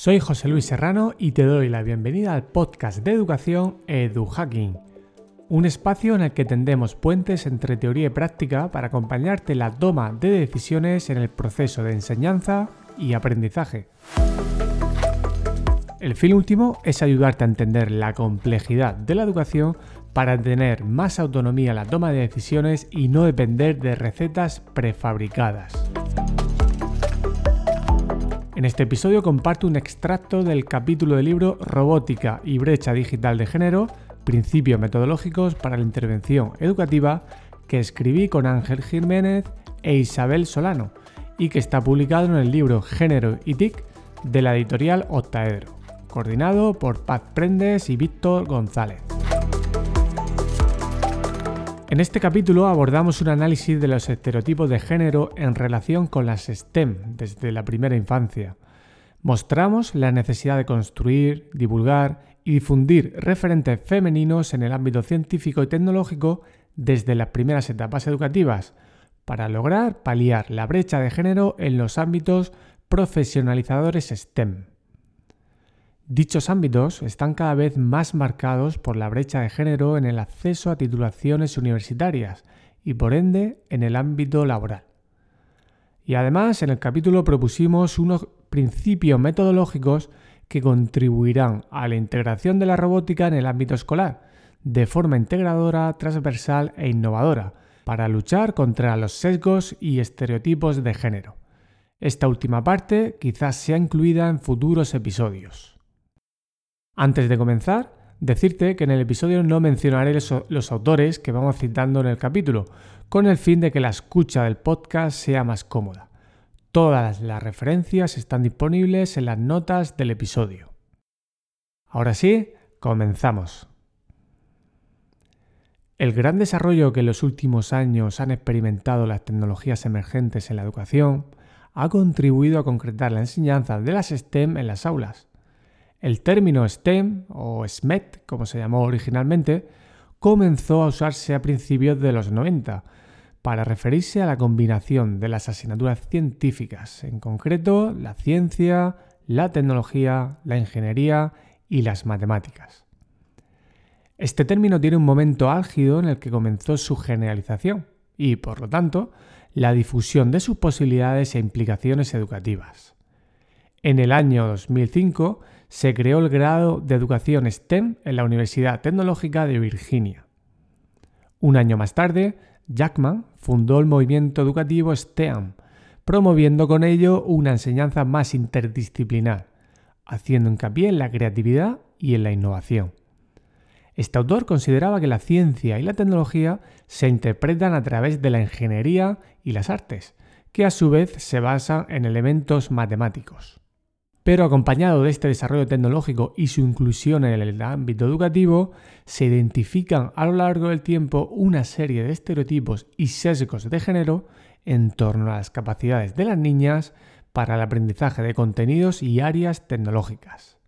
Soy José Luis Serrano y te doy la bienvenida al podcast de educación EduHacking, un espacio en el que tendemos puentes entre teoría y práctica para acompañarte en la toma de decisiones en el proceso de enseñanza y aprendizaje. El fin último es ayudarte a entender la complejidad de la educación para tener más autonomía en la toma de decisiones y no depender de recetas prefabricadas. En este episodio comparto un extracto del capítulo del libro Robótica y brecha digital de género, principios metodológicos para la intervención educativa que escribí con Ángel Jiménez e Isabel Solano y que está publicado en el libro Género y TIC de la editorial Octaedro, coordinado por Paz Prendes y Víctor González. En este capítulo abordamos un análisis de los estereotipos de género en relación con las STEM desde la primera infancia. Mostramos la necesidad de construir, divulgar y difundir referentes femeninos en el ámbito científico y tecnológico desde las primeras etapas educativas, para lograr paliar la brecha de género en los ámbitos profesionalizadores STEM. Dichos ámbitos están cada vez más marcados por la brecha de género en el acceso a titulaciones universitarias y por ende en el ámbito laboral. Y además en el capítulo propusimos unos principios metodológicos que contribuirán a la integración de la robótica en el ámbito escolar, de forma integradora, transversal e innovadora, para luchar contra los sesgos y estereotipos de género. Esta última parte quizás sea incluida en futuros episodios. Antes de comenzar, decirte que en el episodio no mencionaré los autores que vamos citando en el capítulo, con el fin de que la escucha del podcast sea más cómoda. Todas las referencias están disponibles en las notas del episodio. Ahora sí, comenzamos. El gran desarrollo que en los últimos años han experimentado las tecnologías emergentes en la educación ha contribuido a concretar la enseñanza de las STEM en las aulas el término STEM o SMET, como se llamó originalmente, comenzó a usarse a principios de los 90 para referirse a la combinación de las asignaturas científicas, en concreto la ciencia, la tecnología, la ingeniería y las matemáticas. Este término tiene un momento álgido en el que comenzó su generalización y, por lo tanto, la difusión de sus posibilidades e implicaciones educativas. En el año 2005 se creó el grado de educación STEM en la Universidad Tecnológica de Virginia. Un año más tarde, Jackman fundó el movimiento educativo STEAM, promoviendo con ello una enseñanza más interdisciplinar, haciendo hincapié en la creatividad y en la innovación. Este autor consideraba que la ciencia y la tecnología se interpretan a través de la ingeniería y las artes, que a su vez se basan en elementos matemáticos. Pero acompañado de este desarrollo tecnológico y su inclusión en el ámbito educativo, se identifican a lo largo del tiempo una serie de estereotipos y sesgos de género en torno a las capacidades de las niñas para el aprendizaje de contenidos y áreas tecnológicas.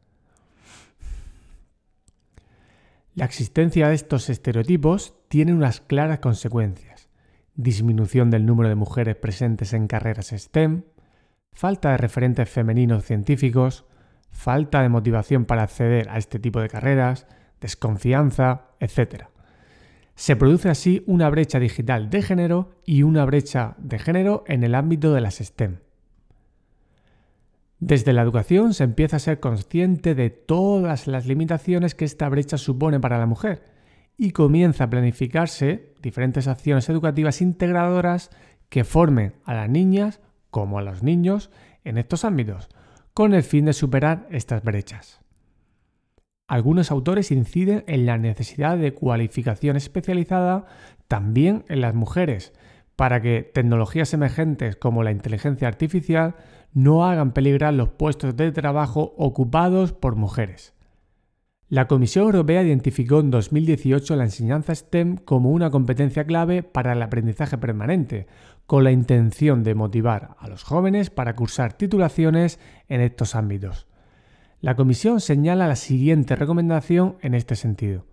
La existencia de estos estereotipos tiene unas claras consecuencias. Disminución del número de mujeres presentes en carreras STEM, falta de referentes femeninos científicos, falta de motivación para acceder a este tipo de carreras, desconfianza, etc. Se produce así una brecha digital de género y una brecha de género en el ámbito de las STEM. Desde la educación se empieza a ser consciente de todas las limitaciones que esta brecha supone para la mujer y comienza a planificarse diferentes acciones educativas integradoras que formen a las niñas como a los niños en estos ámbitos, con el fin de superar estas brechas. Algunos autores inciden en la necesidad de cualificación especializada también en las mujeres, para que tecnologías emergentes como la inteligencia artificial no hagan peligrar los puestos de trabajo ocupados por mujeres. La Comisión Europea identificó en 2018 la enseñanza STEM como una competencia clave para el aprendizaje permanente, con la intención de motivar a los jóvenes para cursar titulaciones en estos ámbitos. La Comisión señala la siguiente recomendación en este sentido.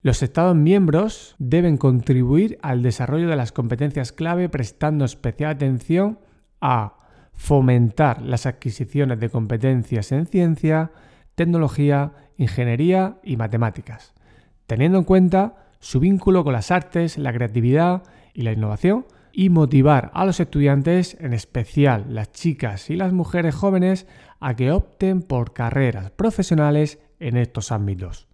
Los Estados miembros deben contribuir al desarrollo de las competencias clave prestando especial atención a fomentar las adquisiciones de competencias en ciencia, tecnología, ingeniería y matemáticas, teniendo en cuenta su vínculo con las artes, la creatividad y la innovación, y motivar a los estudiantes, en especial las chicas y las mujeres jóvenes, a que opten por carreras profesionales en estos ámbitos.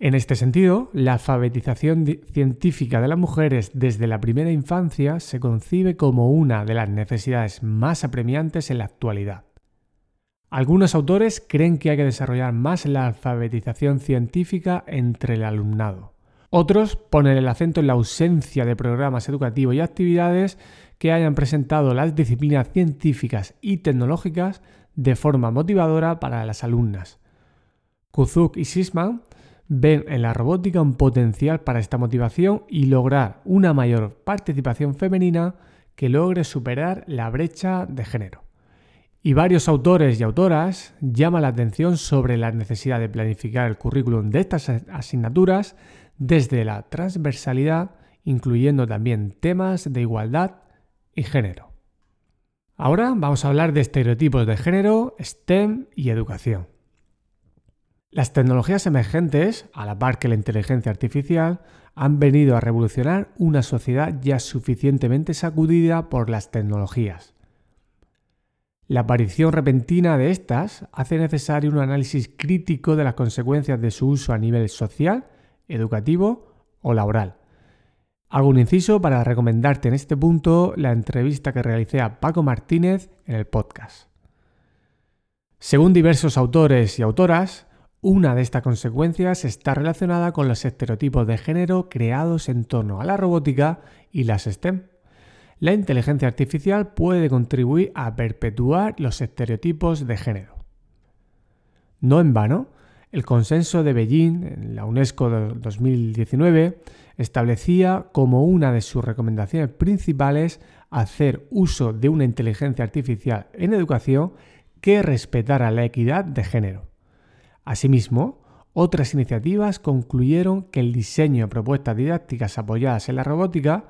En este sentido, la alfabetización científica de las mujeres desde la primera infancia se concibe como una de las necesidades más apremiantes en la actualidad. Algunos autores creen que hay que desarrollar más la alfabetización científica entre el alumnado. Otros ponen el acento en la ausencia de programas educativos y actividades que hayan presentado las disciplinas científicas y tecnológicas de forma motivadora para las alumnas. Kuzuk y Sisman ven en la robótica un potencial para esta motivación y lograr una mayor participación femenina que logre superar la brecha de género. Y varios autores y autoras llaman la atención sobre la necesidad de planificar el currículum de estas asignaturas desde la transversalidad, incluyendo también temas de igualdad y género. Ahora vamos a hablar de estereotipos de género, STEM y educación. Las tecnologías emergentes, a la par que la inteligencia artificial, han venido a revolucionar una sociedad ya suficientemente sacudida por las tecnologías. La aparición repentina de estas hace necesario un análisis crítico de las consecuencias de su uso a nivel social, educativo o laboral. Hago un inciso para recomendarte en este punto la entrevista que realicé a Paco Martínez en el podcast. Según diversos autores y autoras, una de estas consecuencias está relacionada con los estereotipos de género creados en torno a la robótica y las STEM. La inteligencia artificial puede contribuir a perpetuar los estereotipos de género. No en vano, el consenso de Beijing en la UNESCO de 2019 establecía como una de sus recomendaciones principales hacer uso de una inteligencia artificial en educación que respetara la equidad de género. Asimismo, otras iniciativas concluyeron que el diseño de propuestas didácticas apoyadas en la robótica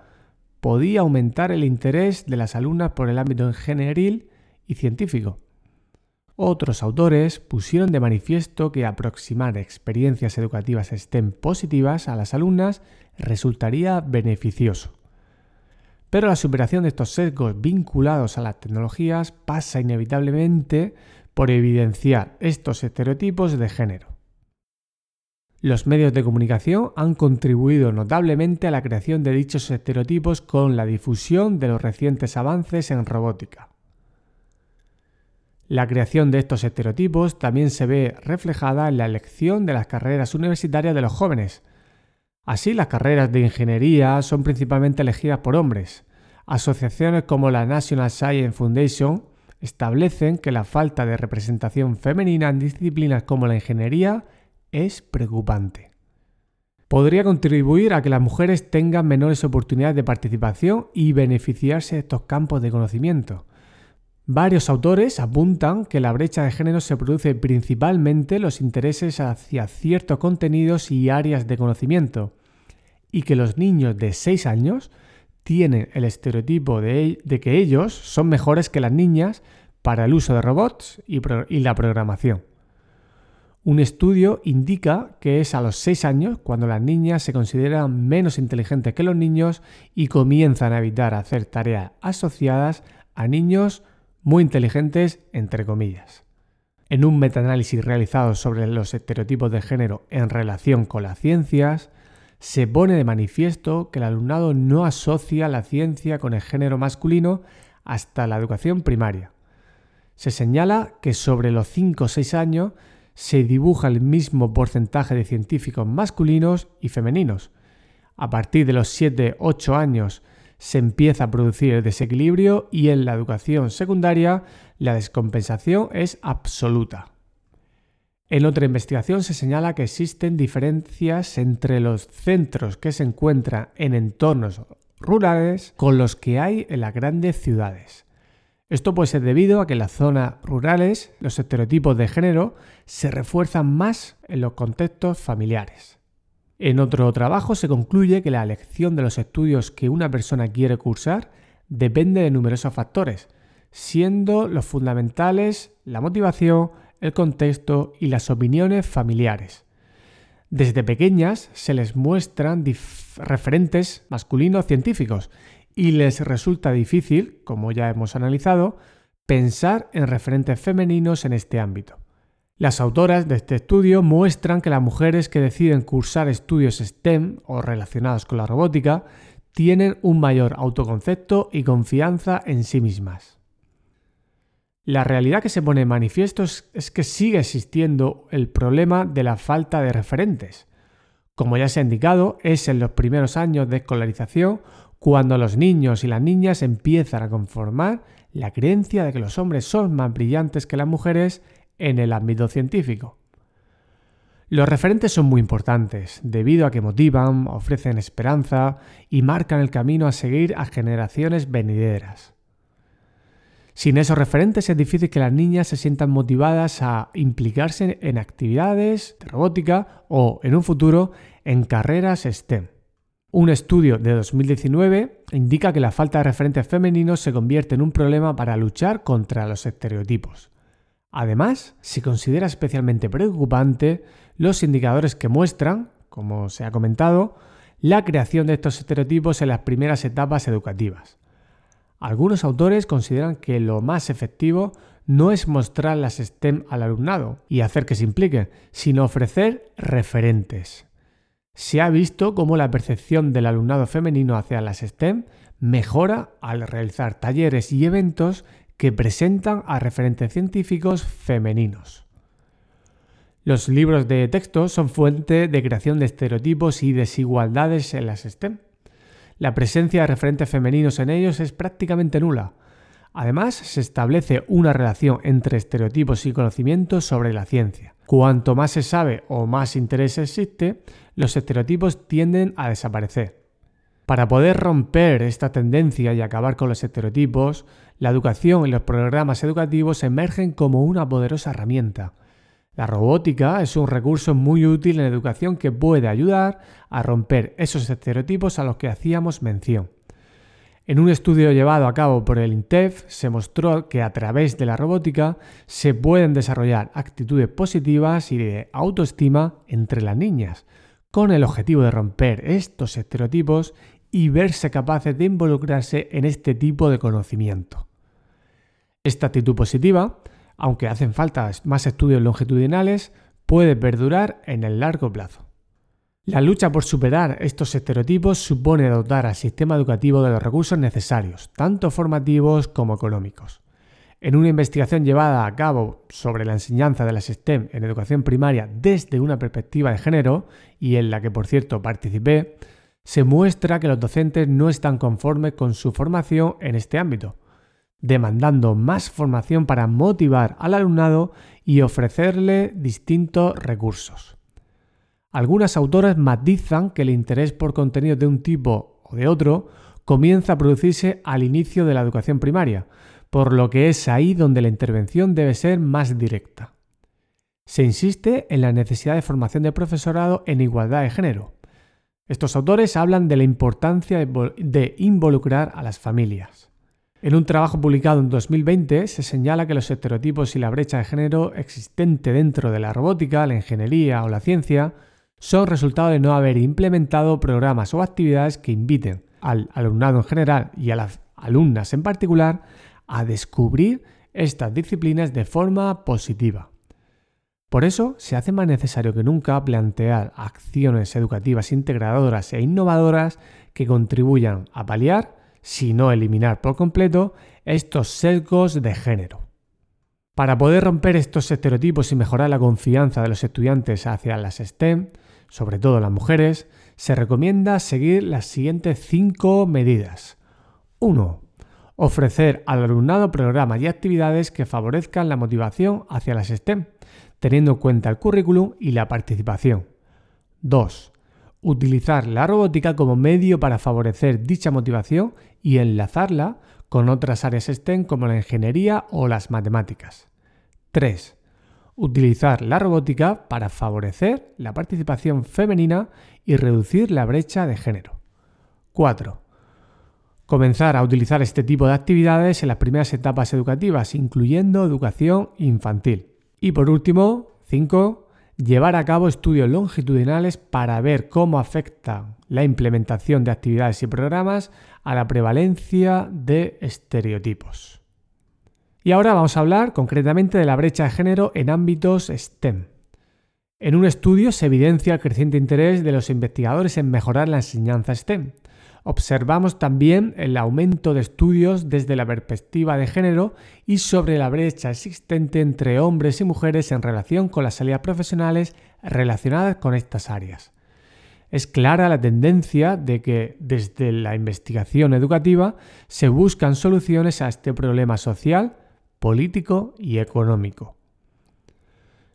podía aumentar el interés de las alumnas por el ámbito ingenieril y científico. Otros autores pusieron de manifiesto que aproximar experiencias educativas STEM positivas a las alumnas resultaría beneficioso. Pero la superación de estos sesgos vinculados a las tecnologías pasa inevitablemente por evidenciar estos estereotipos de género. Los medios de comunicación han contribuido notablemente a la creación de dichos estereotipos con la difusión de los recientes avances en robótica. La creación de estos estereotipos también se ve reflejada en la elección de las carreras universitarias de los jóvenes. Así, las carreras de ingeniería son principalmente elegidas por hombres. Asociaciones como la National Science Foundation establecen que la falta de representación femenina en disciplinas como la ingeniería es preocupante. Podría contribuir a que las mujeres tengan menores oportunidades de participación y beneficiarse de estos campos de conocimiento. Varios autores apuntan que la brecha de género se produce principalmente los intereses hacia ciertos contenidos y áreas de conocimiento, y que los niños de 6 años tienen el estereotipo de, que ellos son mejores que las niñas para el uso de robots y, y la programación. Un estudio indica que es a los 6 años cuando las niñas se consideran menos inteligentes que los niños y comienzan a evitar hacer tareas asociadas a niños muy inteligentes, entre comillas. En un metaanálisis realizado sobre los estereotipos de género en relación con las ciencias, se pone de manifiesto que el alumnado no asocia la ciencia con el género masculino hasta la educación primaria. Se señala que sobre los 5 o 6 años se dibuja el mismo porcentaje de científicos masculinos y femeninos. A partir de los 7-8 años se empieza a producir el desequilibrio y en la educación secundaria la descompensación es absoluta. En otra investigación se señala que existen diferencias entre los centros que se encuentran en entornos rurales con los que hay en las grandes ciudades. Esto puede ser debido a que en las zonas rurales los estereotipos de género se refuerzan más en los contextos familiares. En otro trabajo se concluye que la elección de los estudios que una persona quiere cursar depende de numerosos factores, siendo los fundamentales la motivación, el contexto y las opiniones familiares. Desde pequeñas se les muestran referentes masculinos científicos y les resulta difícil, como ya hemos analizado, pensar en referentes femeninos en este ámbito. Las autoras de este estudio muestran que las mujeres que deciden cursar estudios STEM o relacionados con la robótica tienen un mayor autoconcepto y confianza en sí mismas. La realidad que se pone en manifiesto es, que sigue existiendo el problema de la falta de referentes. Como ya se ha indicado, es en los primeros años de escolarización cuando los niños y las niñas empiezan a conformar la creencia de que los hombres son más brillantes que las mujeres en el ámbito científico. Los referentes son muy importantes, debido a que motivan, ofrecen esperanza y marcan el camino a seguir a generaciones venideras. Sin esos referentes es difícil que las niñas se sientan motivadas a implicarse en actividades de robótica o, en un futuro, en carreras STEM. Un estudio de 2019 indica que la falta de referentes femeninos se convierte en un problema para luchar contra los estereotipos. Además, se considera especialmente preocupante los indicadores que muestran, como se ha comentado, la creación de estos estereotipos en las primeras etapas educativas. Algunos autores consideran que lo más efectivo no es mostrar las STEM al alumnado y hacer que se implique, sino ofrecer referentes se ha visto cómo la percepción del alumnado femenino hacia las STEM mejora al realizar talleres y eventos que presentan a referentes científicos femeninos. Los libros de texto son fuente de creación de estereotipos y desigualdades en las STEM. La presencia de referentes femeninos en ellos es prácticamente nula. Además, se establece una relación entre estereotipos y conocimientos sobre la ciencia. Cuanto más se sabe o más interés existe, los estereotipos tienden a desaparecer. Para poder romper esta tendencia y acabar con los estereotipos, la educación y los programas educativos emergen como una poderosa herramienta. La robótica es un recurso muy útil en educación que puede ayudar a romper esos estereotipos a los que hacíamos mención. En un estudio llevado a cabo por el INTEF se mostró que a través de la robótica se pueden desarrollar actitudes positivas y de autoestima entre las niñas, con el objetivo de romper estos estereotipos y verse capaces de involucrarse en este tipo de conocimiento. Esta actitud positiva, aunque hacen falta más estudios longitudinales, puede perdurar en el largo plazo. La lucha por superar estos estereotipos supone dotar al sistema educativo de los recursos necesarios, tanto formativos como económicos. En una investigación llevada a cabo sobre la enseñanza de las STEM en educación primaria desde una perspectiva de género, y en la que por cierto participé, se muestra que los docentes no están conformes con su formación en este ámbito, demandando más formación para motivar al alumnado y ofrecerle distintos recursos. Algunas autoras matizan que el interés por contenidos de un tipo o de otro comienza a producirse al inicio de la educación primaria, por lo que es ahí donde la intervención debe ser más directa. Se insiste en la necesidad de formación de profesorado en igualdad de género. Estos autores hablan de la importancia de involucrar a las familias. En un trabajo publicado en 2020 se señala que los estereotipos y la brecha de género existente dentro de la robótica, la ingeniería o la ciencia son resultado de no haber implementado programas o actividades que inviten al alumnado en general y a las alumnas en particular a descubrir estas disciplinas de forma positiva. Por eso se hace más necesario que nunca plantear acciones educativas integradoras e innovadoras que contribuyan a paliar, si no eliminar por completo, estos sesgos de género. Para poder romper estos estereotipos y mejorar la confianza de los estudiantes hacia las STEM, sobre todo las mujeres, se recomienda seguir las siguientes cinco medidas. 1. Ofrecer al alumnado programas y actividades que favorezcan la motivación hacia las STEM, teniendo en cuenta el currículum y la participación. 2. Utilizar la robótica como medio para favorecer dicha motivación y enlazarla con otras áreas STEM como la ingeniería o las matemáticas. 3 utilizar la robótica para favorecer la participación femenina y reducir la brecha de género. 4. Comenzar a utilizar este tipo de actividades en las primeras etapas educativas, incluyendo educación infantil. Y por último, 5. Llevar a cabo estudios longitudinales para ver cómo afecta la implementación de actividades y programas a la prevalencia de estereotipos. Y ahora vamos a hablar concretamente de la brecha de género en ámbitos STEM. En un estudio se evidencia el creciente interés de los investigadores en mejorar la enseñanza STEM. Observamos también el aumento de estudios desde la perspectiva de género y sobre la brecha existente entre hombres y mujeres en relación con las salidas profesionales relacionadas con estas áreas. Es clara la tendencia de que desde la investigación educativa se buscan soluciones a este problema social, político y económico.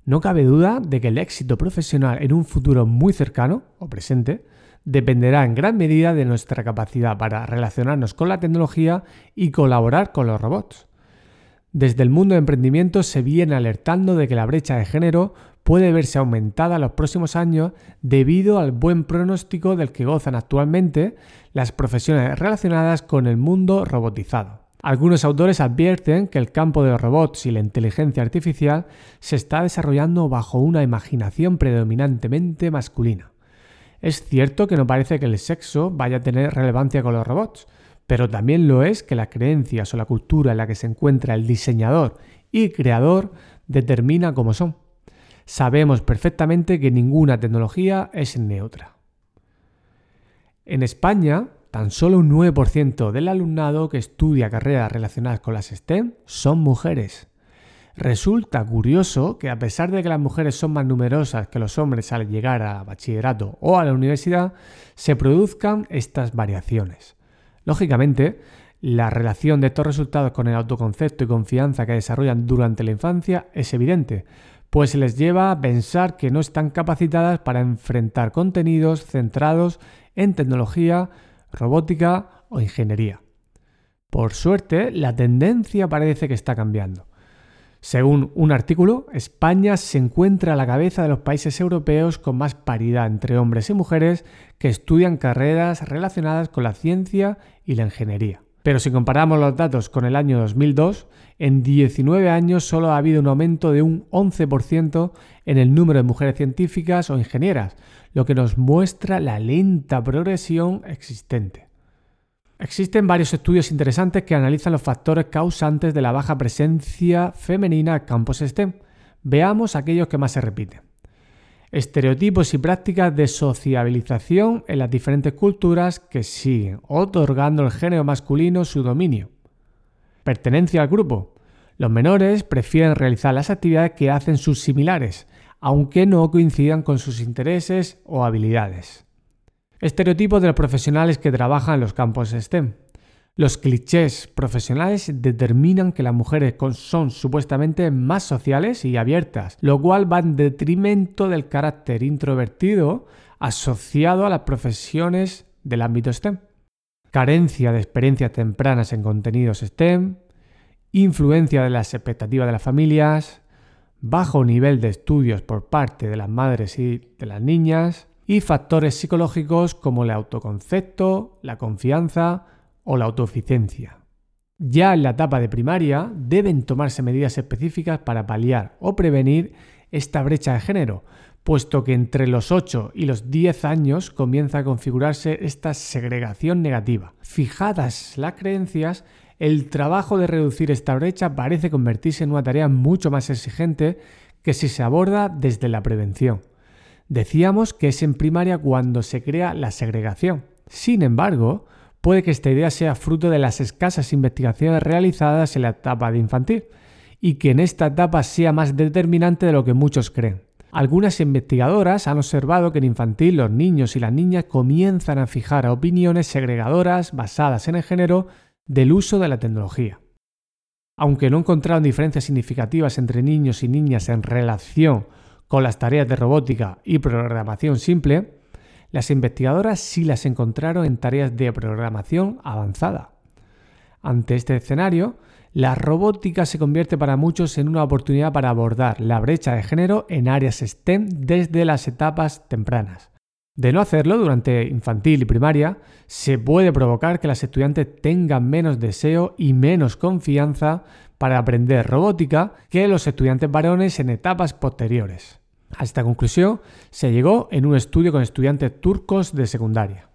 No cabe duda de que el éxito profesional en un futuro muy cercano o presente dependerá en gran medida de nuestra capacidad para relacionarnos con la tecnología y colaborar con los robots. Desde el mundo de emprendimiento se viene alertando de que la brecha de género puede verse aumentada en los próximos años debido al buen pronóstico del que gozan actualmente las profesiones relacionadas con el mundo robotizado. Algunos autores advierten que el campo de los robots y la inteligencia artificial se está desarrollando bajo una imaginación predominantemente masculina. Es cierto que no parece que el sexo vaya a tener relevancia con los robots, pero también lo es que las creencias o la cultura en la que se encuentra el diseñador y creador determina cómo son. Sabemos perfectamente que ninguna tecnología es neutra. En España, tan solo un 9% del alumnado que estudia carreras relacionadas con las STEM son mujeres. Resulta curioso que a pesar de que las mujeres son más numerosas que los hombres al llegar a bachillerato o a la universidad, se produzcan estas variaciones. Lógicamente, la relación de estos resultados con el autoconcepto y confianza que desarrollan durante la infancia es evidente, pues se les lleva a pensar que no están capacitadas para enfrentar contenidos centrados en tecnología, robótica o ingeniería. Por suerte, la tendencia parece que está cambiando. Según un artículo, España se encuentra a la cabeza de los países europeos con más paridad entre hombres y mujeres que estudian carreras relacionadas con la ciencia y la ingeniería. Pero si comparamos los datos con el año 2002, en 19 años solo ha habido un aumento de un 11% en el número de mujeres científicas o ingenieras, lo que nos muestra la lenta progresión existente. Existen varios estudios interesantes que analizan los factores causantes de la baja presencia femenina en campos STEM. Veamos aquellos que más se repiten. Estereotipos y prácticas de sociabilización en las diferentes culturas que siguen otorgando al género masculino su dominio. Pertenencia al grupo. Los menores prefieren realizar las actividades que hacen sus similares, aunque no coincidan con sus intereses o habilidades. Estereotipos de los profesionales que trabajan en los campos STEM. Los clichés profesionales determinan que las mujeres son supuestamente más sociales y abiertas, lo cual va en detrimento del carácter introvertido asociado a las profesiones del ámbito STEM. Carencia de experiencias tempranas en contenidos STEM, influencia de las expectativas de las familias, bajo nivel de estudios por parte de las madres y de las niñas, y factores psicológicos como el autoconcepto, la confianza, o la autoeficiencia. Ya en la etapa de primaria deben tomarse medidas específicas para paliar o prevenir esta brecha de género, puesto que entre los 8 y los 10 años comienza a configurarse esta segregación negativa. Fijadas las creencias, el trabajo de reducir esta brecha parece convertirse en una tarea mucho más exigente que si se aborda desde la prevención. Decíamos que es en primaria cuando se crea la segregación. Sin embargo, puede que esta idea sea fruto de las escasas investigaciones realizadas en la etapa de infantil y que en esta etapa sea más determinante de lo que muchos creen. Algunas investigadoras han observado que en infantil los niños y las niñas comienzan a fijar opiniones segregadoras basadas en el género del uso de la tecnología. Aunque no encontraron diferencias significativas entre niños y niñas en relación con las tareas de robótica y programación simple, las investigadoras sí las encontraron en tareas de programación avanzada. Ante este escenario, la robótica se convierte para muchos en una oportunidad para abordar la brecha de género en áreas STEM desde las etapas tempranas. De no hacerlo durante infantil y primaria, se puede provocar que las estudiantes tengan menos deseo y menos confianza para aprender robótica que los estudiantes varones en etapas posteriores. A esta conclusión se llegó en un estudio con estudiantes turcos de secundaria.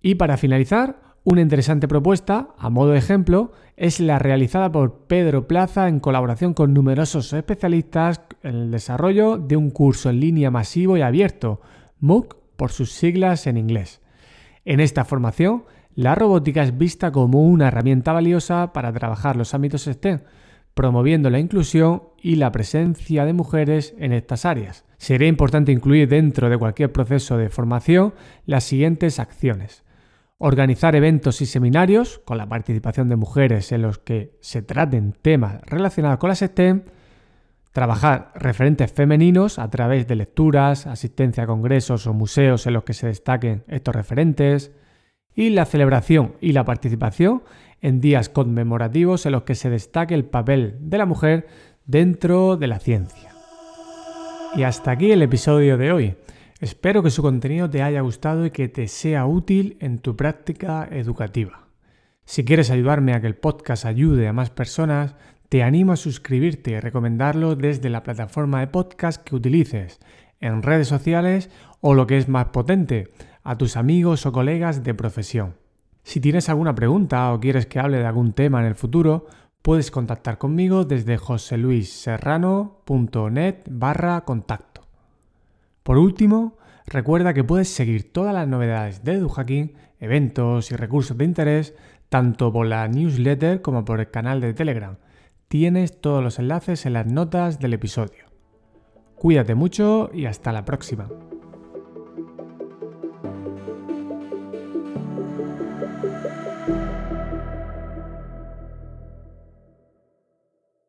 Y para finalizar, una interesante propuesta, a modo de ejemplo, es la realizada por Pedro Plaza en colaboración con numerosos especialistas en el desarrollo de un curso en línea masivo y abierto, MOOC por sus siglas en inglés. En esta formación, la robótica es vista como una herramienta valiosa para trabajar los ámbitos STEM, promoviendo la inclusión y la presencia de mujeres en estas áreas. Sería importante incluir dentro de cualquier proceso de formación las siguientes acciones. Organizar eventos y seminarios con la participación de mujeres en los que se traten temas relacionados con las STEM, Trabajar referentes femeninos a través de lecturas, asistencia a congresos o museos en los que se destaquen estos referentes. Y la celebración y la participación en días conmemorativos en los que se destaque el papel de la mujer dentro de la ciencia. Y hasta aquí el episodio de hoy. Espero que su contenido te haya gustado y que te sea útil en tu práctica educativa. Si quieres ayudarme a que el podcast ayude a más personas, te animo a suscribirte y recomendarlo desde la plataforma de podcast que utilices, en redes sociales o lo que es más potente, a tus amigos o colegas de profesión. Si tienes alguna pregunta o quieres que hable de algún tema en el futuro, puedes contactar conmigo desde joseluisserrano.net barra contacto. Por último, recuerda que puedes seguir todas las novedades de EduHacking, eventos y recursos de interés, tanto por la newsletter como por el canal de Telegram Tienes todos los enlaces en las notas del episodio. Cuídate mucho y hasta la próxima.